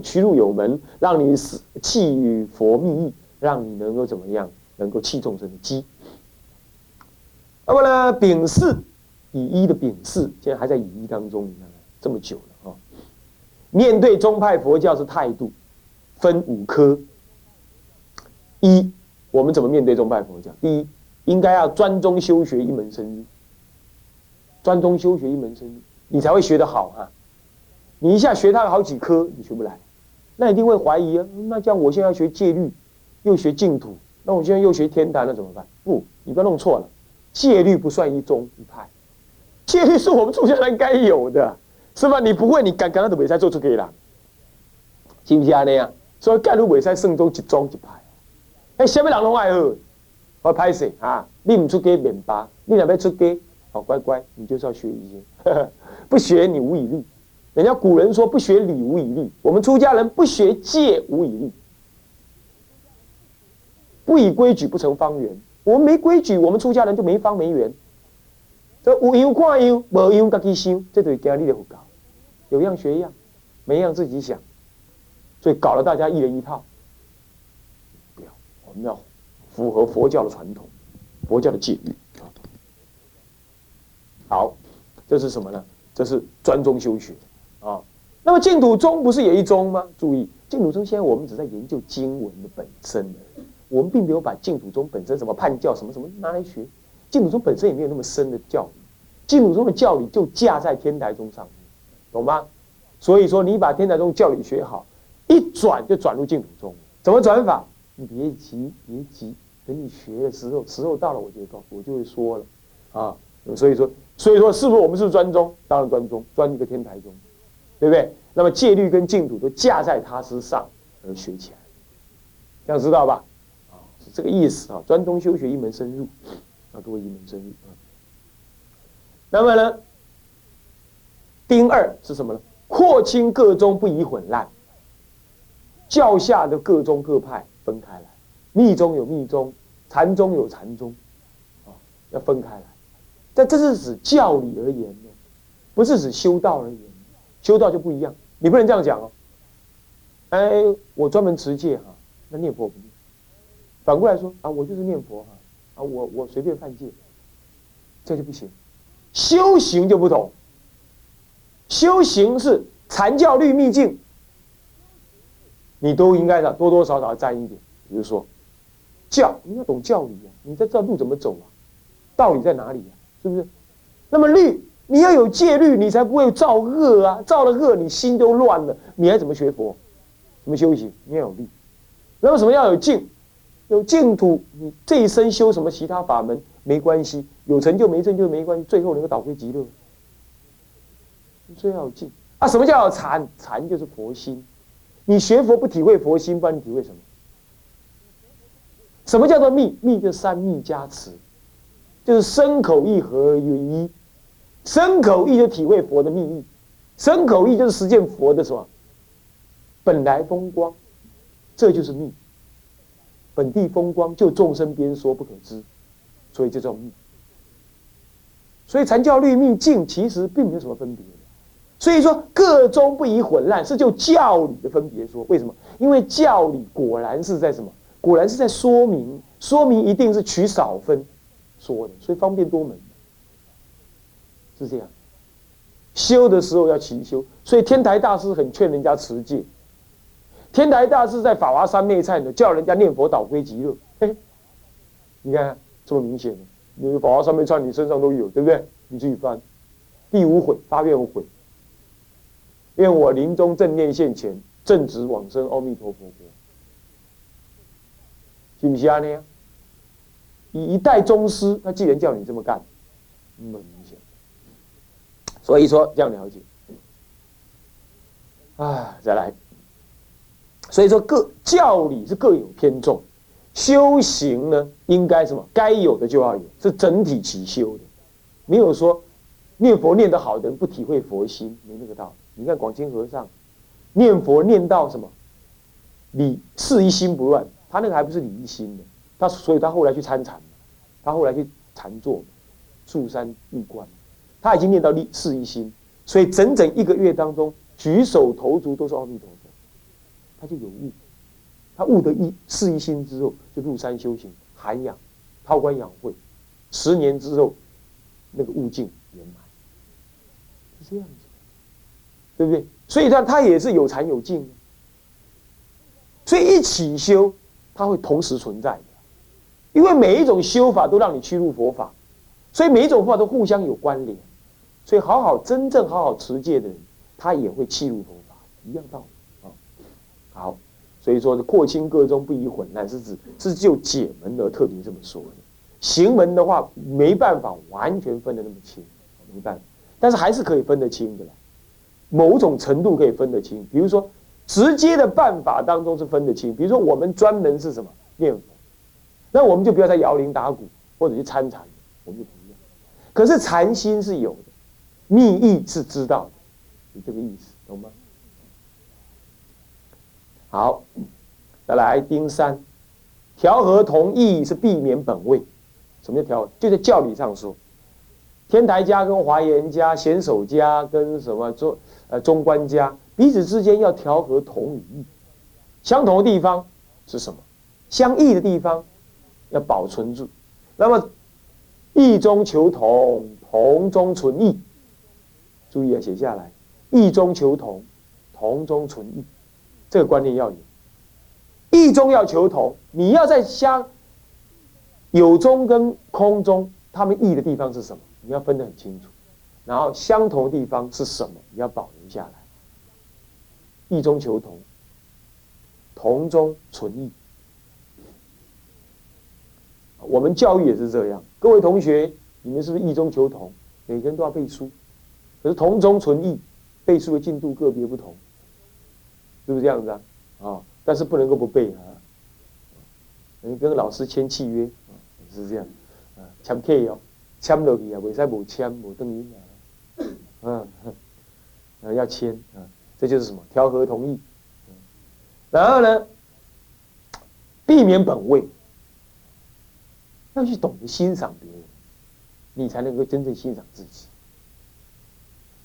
驱入有门，让你气与佛密意，让你能够怎么样？能够气众生的机。那么呢，丙巳以一的丙巳，现在还在以一当中，你看看这么久了啊。面对宗派佛教是态度，分五科。一，我们怎么面对宗派佛教？第一，应该要专宗修学一门深入，专宗修学一门深入，你才会学得好哈。你一下学它好几科，你学不来，那一定会怀疑啊。那这样我现在要学戒律，又学净土，那我现在又学天台，那怎么办？不，你不要弄错了，戒律不算一宗一派，戒律是我们出家人该有的，是吧？你不会，你敢敢那的尾赛做出给了，是不记得那样？所以盖入尾赛圣宗一宗一派。哎，什么人拢爱喝？我拍死啊！你唔出家免吧，你若要出家，好乖乖，你就是要学一些，不学你无以立。人家古人说不学礼无以立，我们出家人不学戒无以立，不以规矩不成方圆。我们没规矩，我们出家人就没方没圆。这有样看样，无样自己想，这对家里的搞，有样学样，没样自己想，所以搞了大家一人一套。不要，我们要符合佛教的传统，佛教的戒律。好，这是什么呢？这是专宗修学。啊，那么净土宗不是也一宗吗？注意，净土宗现在我们只在研究经文的本身，我们并没有把净土宗本身什么判教什么什么拿来学。净土宗本身也没有那么深的教理，净土宗的教理就架在天台宗上面，懂吗？所以说你把天台宗教理学好，一转就转入净土宗。怎么转法？你别急，别急，等你学的时候，时候到了，我就告我就会说了啊。所以说，所以说，是不是我们是专宗？当然专宗，专一个天台宗。对不对？那么戒律跟净土都架在他之上而学起来，这样知道吧？啊，是这个意思啊。专通修学一门深入，要多一门深入啊。那么呢，丁二是什么呢？扩清各宗不宜混乱，教下的各宗各派分开来，密宗有密宗，禅宗有禅宗，啊，要分开来。但这是指教理而言呢，不是指修道而言。修道就不一样，你不能这样讲哦。哎，我专门持戒哈，那念佛不念。反过来说啊，我就是念佛哈，啊，我我随便犯戒，这就不行。修行就不同，修行是禅教律秘境，你都应该的多多少少沾一点。比如说教，你要懂教理啊，你在这路怎么走啊，道理在哪里啊，是不是？那么律。你要有戒律，你才不会造恶啊！造了恶，你心都乱了，你还怎么学佛？怎么修行？你要有力。那么什么要有净？有净土，你这一生修什么其他法门没关系，有成就没成就没关系，最后能够导归极乐。最要有净啊！什么叫禅？禅就是佛心。你学佛不体会佛心，不然你体会什么？什么叫做密？密就三密加持，就是身口意合而一。身口意就体会佛的秘密，身口意就是实践佛的什么本来风光，这就是密。本地风光就众生边说不可知，所以这叫密。所以禅教律密境其实并没有什么分别所以说各宗不宜混乱，是就教理的分别说。为什么？因为教理果然是在什么？果然是在说明，说明一定是取少分说的，所以方便多门。是这样，修的时候要勤修，所以天台大师很劝人家持戒。天台大师在法华三昧忏的叫人家念佛导归极乐。嘿，你看这么明显，你法华三昧忏你身上都有，对不对？你自己翻。第五悔发愿悔，愿我临终正念现前，正直往生阿弥陀佛国。是不是啊？呢？以一代宗师，他既然叫你这么干，嗯。所以说这样了解，啊，再来。所以说各教理是各有偏重，修行呢应该什么？该有的就要有，是整体齐修的，没有说念佛念得好的人不体会佛心，没那个道理。你看广清和尚念佛念到什么？理事一心不乱，他那个还不是理一心的，他所以他后来去参禅，他后来去禅坐，住山闭关。他已经念到立四一心，所以整整一个月当中，举手投足都是阿弥陀佛，他就有悟。他悟得一事一心之后，就入山修行，涵养，韬光养晦，十年之后，那个悟境圆满，是这样子，对不对？所以他他也是有禅有境，所以一起修，他会同时存在的，因为每一种修法都让你趋入佛法，所以每一种法都互相有关联，所以好好真正好好持戒的人，他也会契入佛法，一样道理啊。好。所以说，过清各宗不宜混乱，是指是就解门而特别这么说的。行门的话，没办法完全分得那么清，没办法，但是还是可以分得清的。某种程度可以分得清，比如说直接的办法当中是分得清。比如说我们专门是什么念佛，那我们就不要再摇铃打鼓或者去参禅，我们就。可是禅心是有的，密意是知道的，是这个意思，懂吗？好，再来丁三，调和同意是避免本位。什么叫调？就在教理上说，天台家跟华严家、显首家跟什么中呃中观家彼此之间要调和同与异，相同的地方是什么？相异的地方要保存住。那么异中求同，同中存异。注意啊，写下来，异中求同，同中存异。这个观念要有，意中要求同，你要在相有中跟空中，他们异的地方是什么？你要分得很清楚。然后相同的地方是什么？你要保留下来。意中求同，同中存异。我们教育也是这样，各位同学，你们是不是意中求同？每个人都要背书，可是同中存异，背书的进度个别不同。是不是这样子啊？啊，但是不能够不背啊。你跟老师签契约啊，是这样啊，签契约，签落去啊，未使无签无等于啊，啊，要签啊，这就是什么调和同意。然后呢，避免本位，要去懂得欣赏别人，你才能够真正欣赏自己。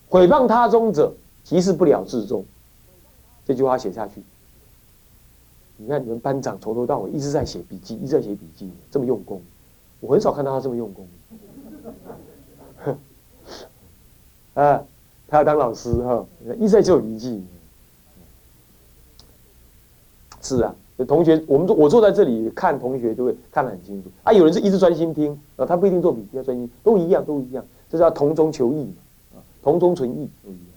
毁谤他中者，即是不了自中。这句话写下去，你看你们班长从头到尾一直在写笔记，一直在写笔记，这么用功，我很少看到他这么用功。啊，他要当老师哈，一直在做笔记。是啊，同学，我们坐我坐在这里看同学就会看得很清楚啊。有人是一直专心听，啊，他不一定做笔记，要专心，都一样，都一样，这叫同中求异嘛，啊，同中存异都一样，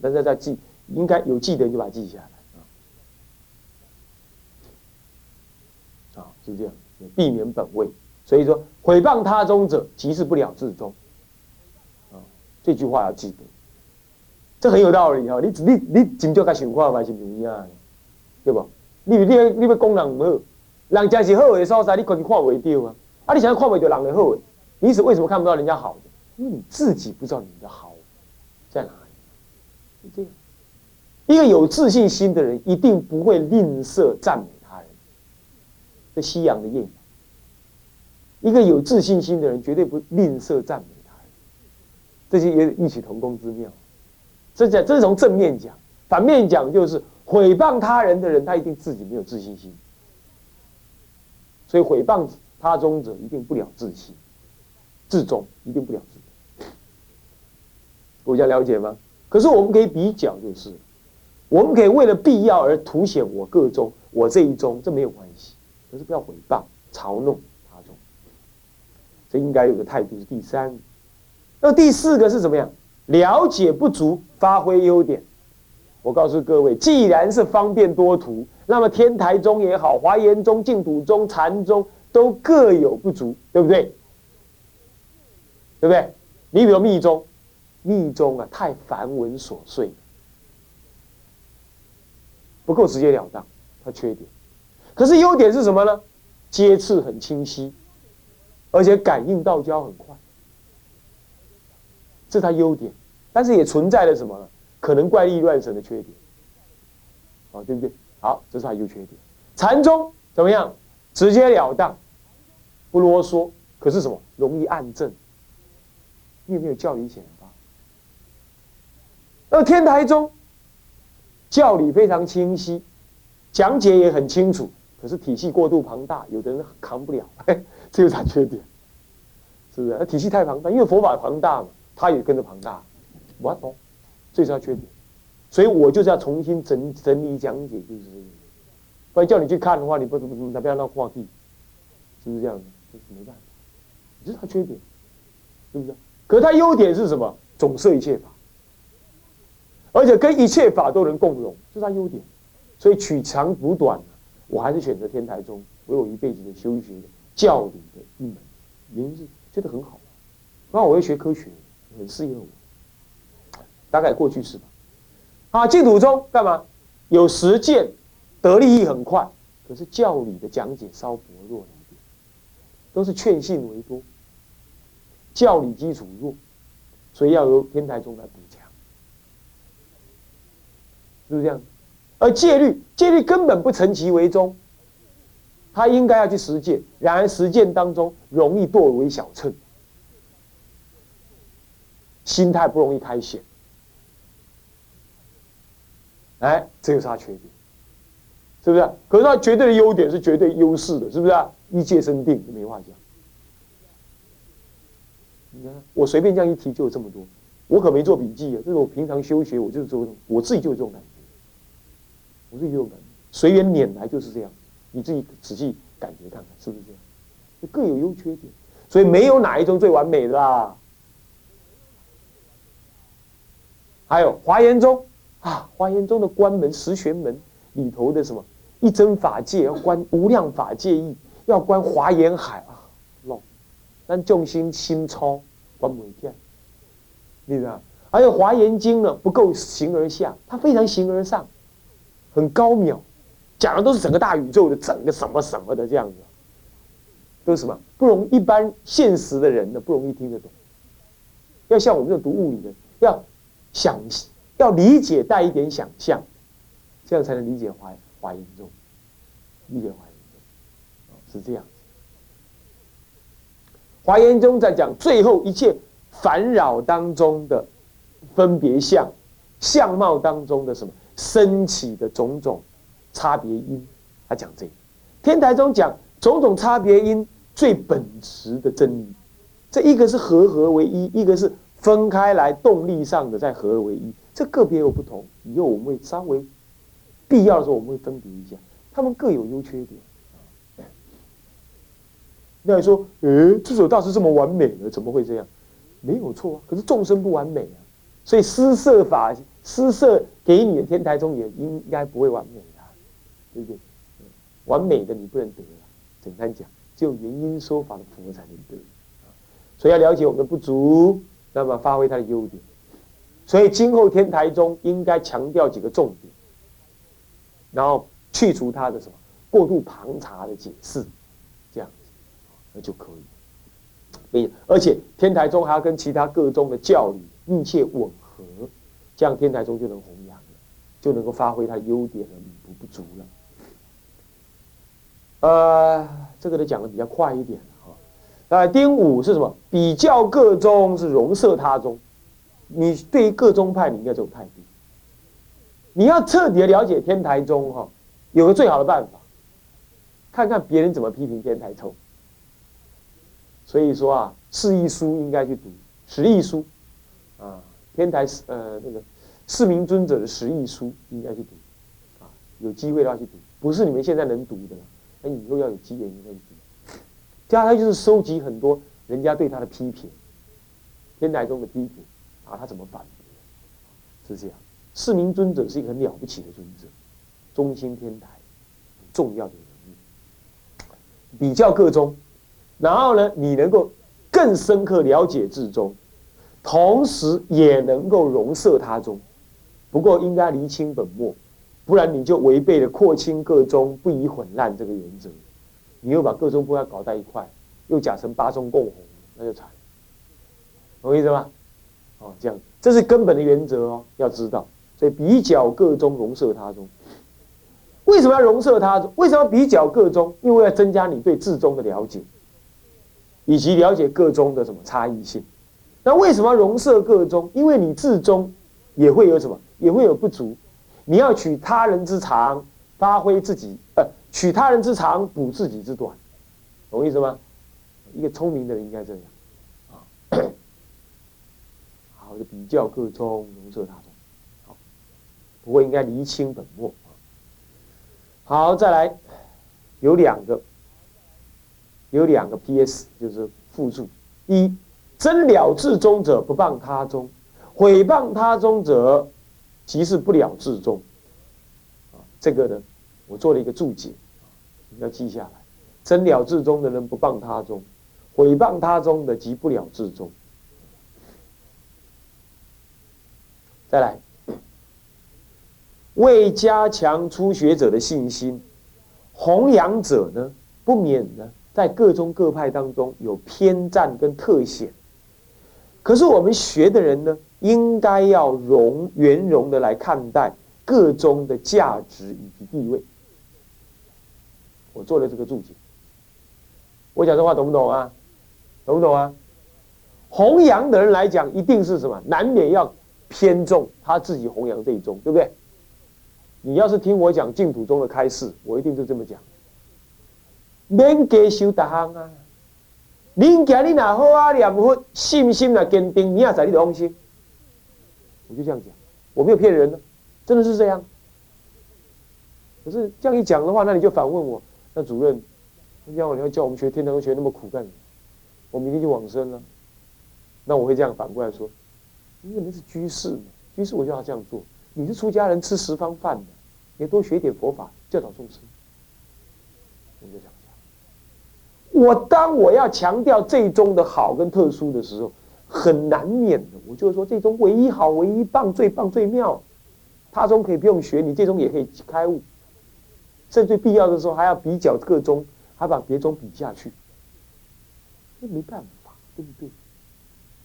但是在记。应该有记得就把它记下来啊，啊是这样，避免本位。所以说，毁谤他中者，即是不了自中。啊，这句话要记得，这很有道理哈。你你你真叫他想看嘛，是不一样的，对不？你你你要讲人不好，人家是好的所在，你可能看不到啊。啊，你想要看不到人的好，你是为什么看不到人家好的？因为你自己不知道你的好在哪里，是这样。一个有自信心的人，一定不会吝啬赞美他人。这西洋的谚语。一个有自信心的人，绝对不吝啬赞美他人。这些也异曲同工之妙。这讲这是从正面讲，反面讲就是毁谤他人的人，他一定自己没有自信心。所以毁谤他中者，一定不了自信，自重一定不了自。大家了解吗？可是我们可以比较，就是。我们可以为了必要而凸显我个中，我这一中，这没有关系。可是不要诽谤、嘲弄他中，这应该有个态度是第三。那第四个是怎么样？了解不足，发挥优点。我告诉各位，既然是方便多图，那么天台宗也好，华严宗、净土宗、禅宗都各有不足，对不对？对不对？你比如密宗，密宗啊，太繁文琐碎。不够直截了当，它缺点。可是优点是什么呢？接次很清晰，而且感应道交很快，这是它优点。但是也存在了什么呢？可能怪力乱神的缺点。啊，对不对？好，这是它优缺点。禅宗怎么样？直截了当，不啰嗦。可是什么？容易暗证。你有没有教理显发？而天台宗。教理非常清晰，讲解也很清楚，可是体系过度庞大，有的人扛不了，这有啥缺点？是不是？那体系太庞大，因为佛法庞大嘛，他也跟着庞大，我懂，这是他缺点。所以我就是要重新整整理讲解，就是这个。不然叫你去看的话，你不怎么怎么他不要那话题，是不是这样子？就是没办法，这是他缺点，是不是？可是他优点是什么？总摄一切法，而且跟一切法都能共融，这是他优点。所以取长补短，我还是选择天台宗为我一辈子的修学教理的一门，原因是觉得很好。那我要学科学，很适合我，大概过去式吧？啊，净土宗干嘛？有实践，得利益很快，可是教理的讲解稍薄弱一点，都是劝信为多，教理基础弱，所以要由天台宗来补强，是不是这样？而戒律，戒律根本不成其为宗，他应该要去实践，然而实践当中容易堕为小乘，心态不容易开显。哎，这就是他缺点，是不是？可是他绝对的优点是绝对优势的，是不是？一戒生定，没话讲。你看，我随便这样一提就有这么多，我可没做笔记啊。这是我平常修学，我就是做，我自己就有这种感觉，我自己就有感觉，随缘拈来就是这样。你自己仔细感觉看看，是不是这样？各有优缺点，所以没有哪一种最完美的啦。还有华严中。啊，华严中的关门十玄门里头的什么一真法界要观无量法界义，要观华严海啊，弄，但重心心超观每天，你知道？还有华严经呢，不够形而下，它非常形而上，很高妙，讲的都是整个大宇宙的整个什么什么的这样子，都是什么不容一般现实的人呢不容易听得懂，要像我们这种读物理的要想。要理解带一点想象，这样才能理解华华严宗，理解华严宗，是这样子。华严宗在讲最后一切烦扰当中的分别相，相貌当中的什么升起的种种差别因，他讲这个。天台宗讲种种差别因最本质的真理，这一个是合合为一，一个是分开来动力上的再合而为一。这个别有不同，以后我们会稍微必要的时候，我们会分别一下，他们各有优缺点。那你说，诶，智者大师这么完美的，怎么会这样？没有错啊，可是众生不完美啊，所以施设法施设给你的天台中也应该不会完美啊，对不对？完美的你不能得啊，简单讲，只有原因说法的佛才能得。所以要了解我们的不足，那么发挥它的优点。所以今后天台中应该强调几个重点，然后去除它的什么过度旁查的解释，这样子那就可以。而且天台中还要跟其他各宗的教理密切吻合，这样天台中就能弘扬了，就能够发挥它的优点和弥补不足了。呃，这个都讲的比较快一点。那第五是什么？比较各宗是容摄他宗。你对于各宗派，你应该这种态度。你要彻底的了解天台宗哈，有个最好的办法，看看别人怎么批评天台宗。所以说啊，释义书应该去读十义书，啊，天台呃那个四明尊者的十义书应该去读，啊，有机会的话去读，不是你们现在能读的，那以后要有机缘应该去读。他就是收集很多人家对他的批评，天台宗的批评。啊，他怎么反驳？是这样，四明尊者是一个很了不起的尊者，中心天台，重要的人物。比较各宗，然后呢，你能够更深刻了解至宗，同时也能够容摄他宗。不过应该厘清本末，不然你就违背了扩清各宗不宜混乱这个原则。你又把各宗不要搞在一块，又假成八宗共弘，那就惨。懂意思吗？哦，这样，这是根本的原则哦，要知道。所以比较各宗，容摄他宗。为什么要容摄他宗？为什么要比较各宗？因为要增加你对自宗的了解，以及了解各宗的什么差异性。那为什么要容摄各宗？因为你自宗也会有什么，也会有不足。你要取他人之长，发挥自己，呃，取他人之长，补自己之短，懂我意思吗？一个聪明的人应该这样，啊，好，就比较各中，容色他宗，好，不过应该厘清本末好，再来，有两个，有两个 P.S. 就是附注：一，真了至中者不谤他宗，毁谤他宗者，即是不了至中。啊，这个呢，我做了一个注解，要记下来：真了至中的人不谤他宗。毁谤他中的，即不了至中。再来，为加强初学者的信心，弘扬者呢，不免呢，在各宗各派当中有偏占跟特显。可是我们学的人呢，应该要容圆融的来看待各宗的价值以及地位。我做了这个注解，我讲这话懂不懂啊？懂不懂啊？弘扬的人来讲，一定是什么？难免要偏重他自己弘扬这一宗，对不对？你要是听我讲净土宗的开示，我一定是这么讲：免加修达行啊！您今你哪好啊？念佛信心哪坚定，明仔载你就放心。我就这样讲，我没有骗人呢，真的是这样。可是这样一讲的话，那你就反问我：那主任，你要你要叫我们学天堂学那么苦干什么？我明天就往生了，那我会这样反过来说：，因为那是居士嘛，居士我就要这样做。你是出家人吃十方饭的，你多学一点佛法，教导众生。我就这样讲。我当我要强调这宗的好跟特殊的时候，很难免的，我就是说这宗唯一好、唯一棒、最棒、最妙。他宗可以不用学，你这宗也可以开悟。甚至必要的时候，还要比较各宗，还把别宗比下去。那没办法，对不对？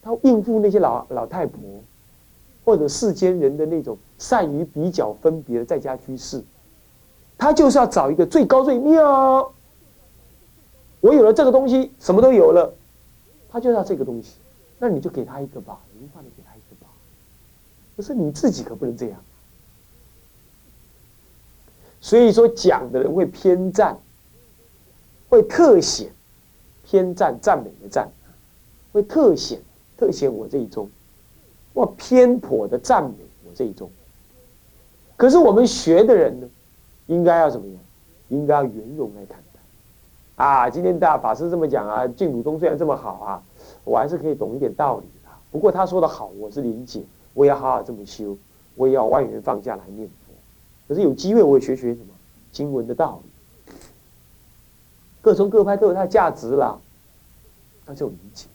他应付那些老老太婆，或者世间人的那种善于比较分别的在家居士，他就是要找一个最高最妙。我有了这个东西，什么都有了，他就要这个东西，那你就给他一个吧，文化的给他一个吧。可是你自己可不能这样。所以说，讲的人会偏赞，会特显。偏赞赞美的赞，会特显特显我这一宗，或偏颇的赞美我这一宗。可是我们学的人呢，应该要怎么样？应该要圆融来看待。啊，今天大法师这么讲啊，净土宗虽然这么好啊，我还是可以懂一点道理的。不过他说的好，我是理解，我也要好好这么修，我也要万缘放下来念。可是有机会，我也学学什么经文的道理。各宗各派都有它的价值啦，那就理解，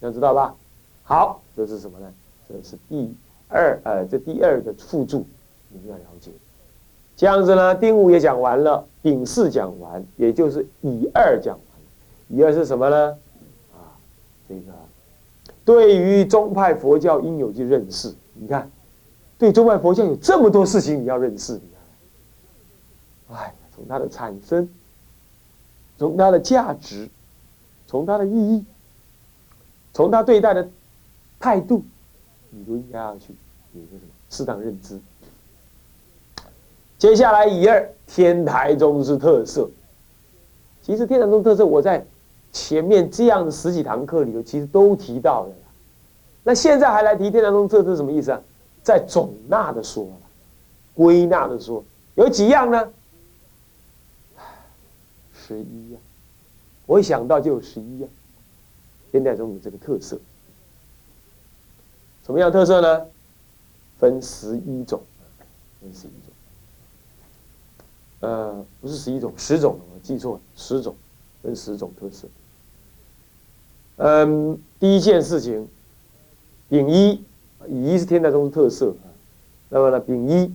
要知道吧？好，这是什么呢？这是第二，呃，这第二个附注，你们要了解。这样子呢，丁五也讲完了，丙四讲完，也就是乙二讲完。乙二是什么呢？啊，这个对于宗派佛教应有去认识。你看，对宗派佛教有这么多事情你要认识，你看，哎，从它的产生。从它的价值，从它的意义，从他对待的态度，你都应该要去有一个什么适当认知。接下来以二天台宗之特色，其实天台宗特色我在前面这样的十几堂课里头其实都提到了，那现在还来提天台宗特色什么意思啊？在总纳的说了，归纳的说有几样呢？十一呀，我一想到就有十一呀。现代中有这个特色，什么样特色呢？分十一种，分十一种。呃，不是十一种，十种，我记错了，十种，分十种特色。嗯，第一件事情，丙一，乙一是天台宗的特色那么呢，丙一。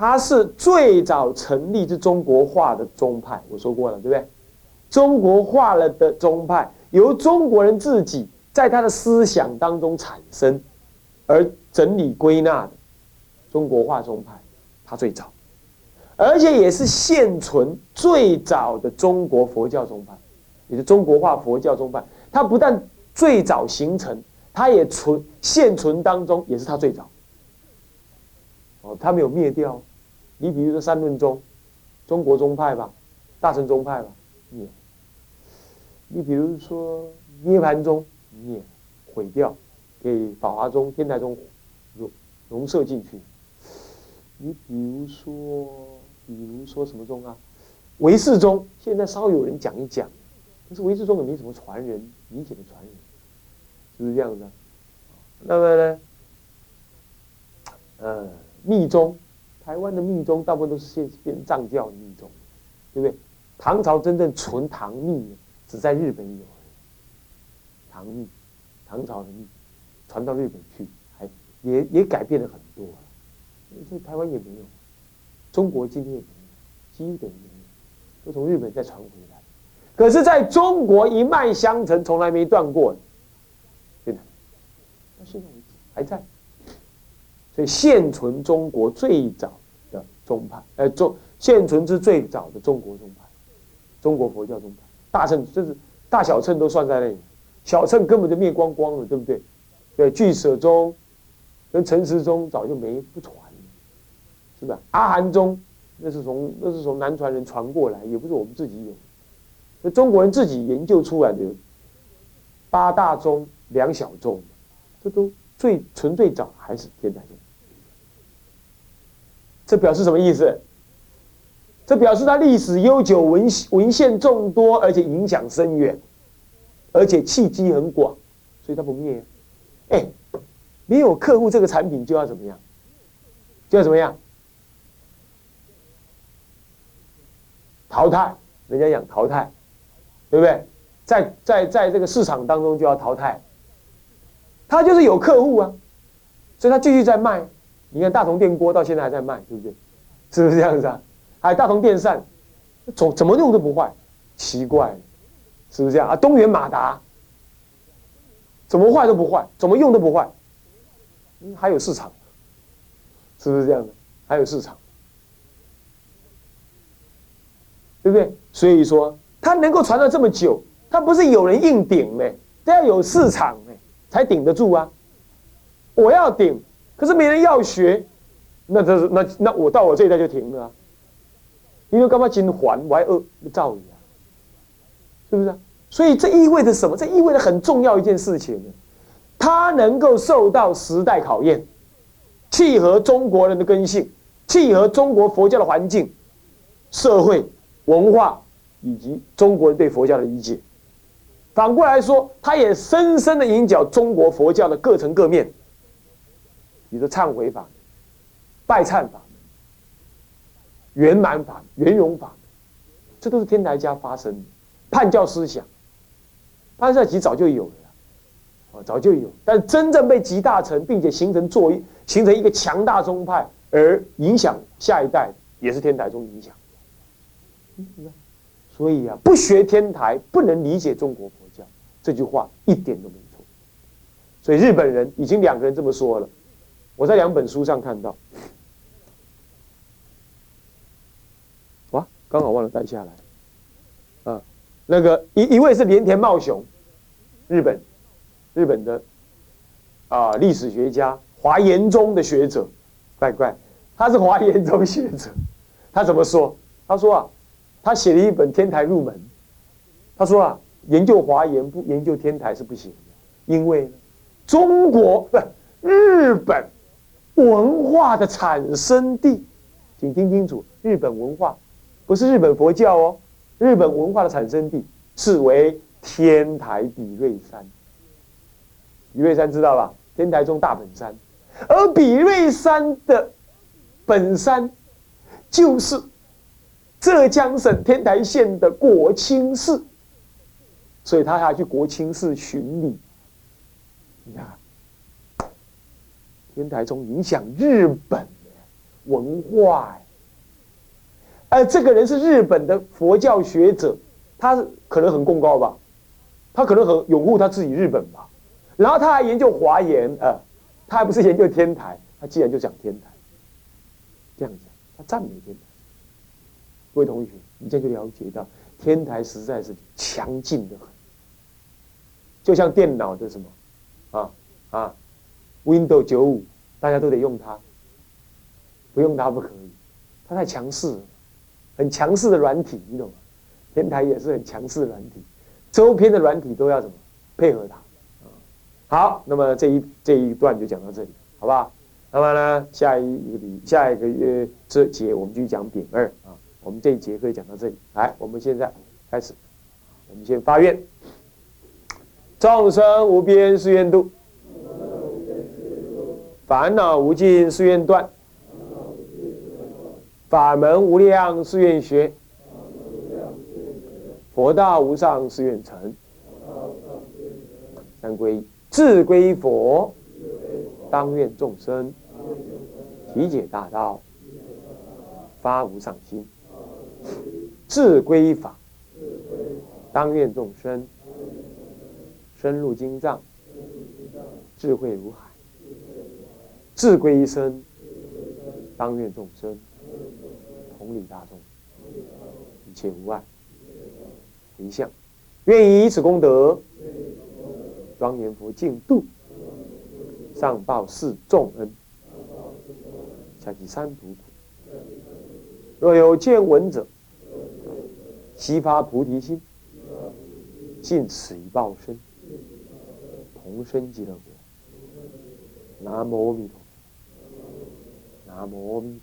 它是最早成立之中国化的宗派，我说过了，对不对？中国化了的宗派，由中国人自己在他的思想当中产生，而整理归纳的中国化宗派，它最早，而且也是现存最早的中国佛教宗派，也是中国化佛教宗派。它不但最早形成，它也存现存当中也是它最早。哦，它没有灭掉。你比如说三论宗，中国宗派吧，大乘宗派吧，灭。你比如说涅盘宗，灭，毁掉，给法华宗、天台宗融融摄进去。你比如说，比如说什么宗啊？唯识宗，现在稍有人讲一讲，可是唯识宗也没什么传人，明显的传人，是不是这样子？啊那么呢？呃，密宗，台湾的密宗大部分都是现变藏教的密宗，对不对？唐朝真正纯唐密的，只在日本有。唐密，唐朝的密，传到日本去，还也也改变了很多。所以台湾也没有，中国今天也没有，几乎等于没有，都从日本再传回来。可是，在中国一脉相承，从来没断过。对的，到现在为止还在。现存中国最早的宗派，呃，中现存之最早的中国宗派，中国佛教宗派，大乘就是大小乘都算在内，小乘根本就灭光光了，对不对？对，俱舍宗跟陈时宗早就没不传了。是吧？阿含宗那是从那是从南传人传过来，也不是我们自己有，那中国人自己研究出来的八大宗、两小宗，这都最纯最早还是天台宗。这表示什么意思？这表示它历史悠久、文文献众多，而且影响深远，而且契机很广，所以它不灭。哎，没有客户这个产品就要怎么样？就要怎么样？淘汰，人家讲淘汰，对不对？在在在这个市场当中就要淘汰，他就是有客户啊，所以他继续在卖。你看大同电锅到现在还在卖，对不对？是不是这样子啊？还有大同电扇，怎怎么用都不坏，奇怪，是不是这样啊？东元马达，怎么坏都不坏，怎么用都不坏，还有市场，是不是这样的？还有市场。对不对？所以说，它能够传到这么久，它不是有人硬顶呢，都要有市场呢，才顶得住啊。我要顶，可是没人要学，那这是那那我到我这一代就停了啊，因为干嘛金环我还恶造你啊？是不是？所以这意味着什么？这意味着很重要一件事情呢，它能够受到时代考验，契合中国人的根性，契合中国佛教的环境、社会。文化以及中国人对佛教的理解，反过来说，它也深深的影响中国佛教的各层各面。比如忏悔法、拜忏法、圆满法、圆融法，这都是天台家发生的叛教思想。潘教其早就有了，啊，早就有，但真正被集大成，并且形成作用，形成一个强大宗派，而影响下一代，也是天台宗影响。所以啊，不学天台不能理解中国佛教，这句话一点都没错。所以日本人已经两个人这么说了，我在两本书上看到。哇，刚好忘了带下来。啊，那个一一位是连田茂雄，日本日本的啊历史学家，华严宗的学者，乖乖，他是华严宗学者，他怎么说？他说啊。他写了一本《天台入门》，他说啊，研究华严不研究天台是不行的，因为中国不日本文化的产生地，请听清楚，日本文化不是日本佛教哦，日本文化的产生地是为天台比瑞山，比瑞山知道吧？天台中大本山，而比瑞山的本山就是。浙江省天台县的国清寺，所以他还去国清寺巡礼。你看，天台宗影响日本文化，哎，这个人是日本的佛教学者，他可能很功高吧，他可能很拥护他自己日本吧，然后他还研究华严，呃，他还不是研究天台，他既然就讲天台，这样子，他赞美天台。各位同学，你这就了解到天台实在是强劲的很，就像电脑的什么啊啊，Windows 九五，大家都得用它，不用它不可以，它太强势，很强势的软体，你懂吗？天台也是很强势的软体，周边的软体都要怎么配合它？好，那么这一这一段就讲到这里，好不好？那么呢，下一个礼下一个月这节我们继续讲丙二啊。我们这一节可以讲到这里，来，我们现在开始，我们先发愿：众生无边誓愿度，烦恼无尽誓愿断，法门无量誓愿学，佛道无上誓愿成。三归自归佛，当愿众生体解大道，发无上心。自归法，当愿众生深入经藏，智慧如海；自归一生，当愿众生同理大众，一切无碍。回向，愿以此功德，庄严佛净土，上报四重恩，下济三途苦。若有见闻者，悉发菩提心，尽此一报身，同生极乐国。南无阿弥陀。南無阿弥陀。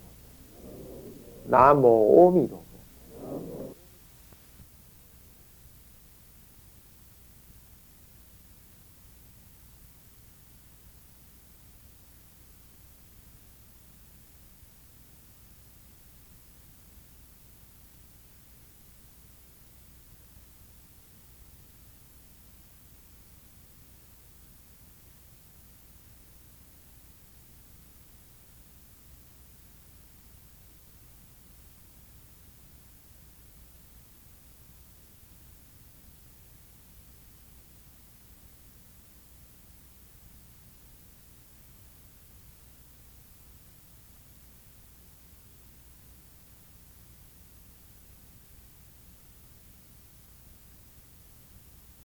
南無阿弥陀。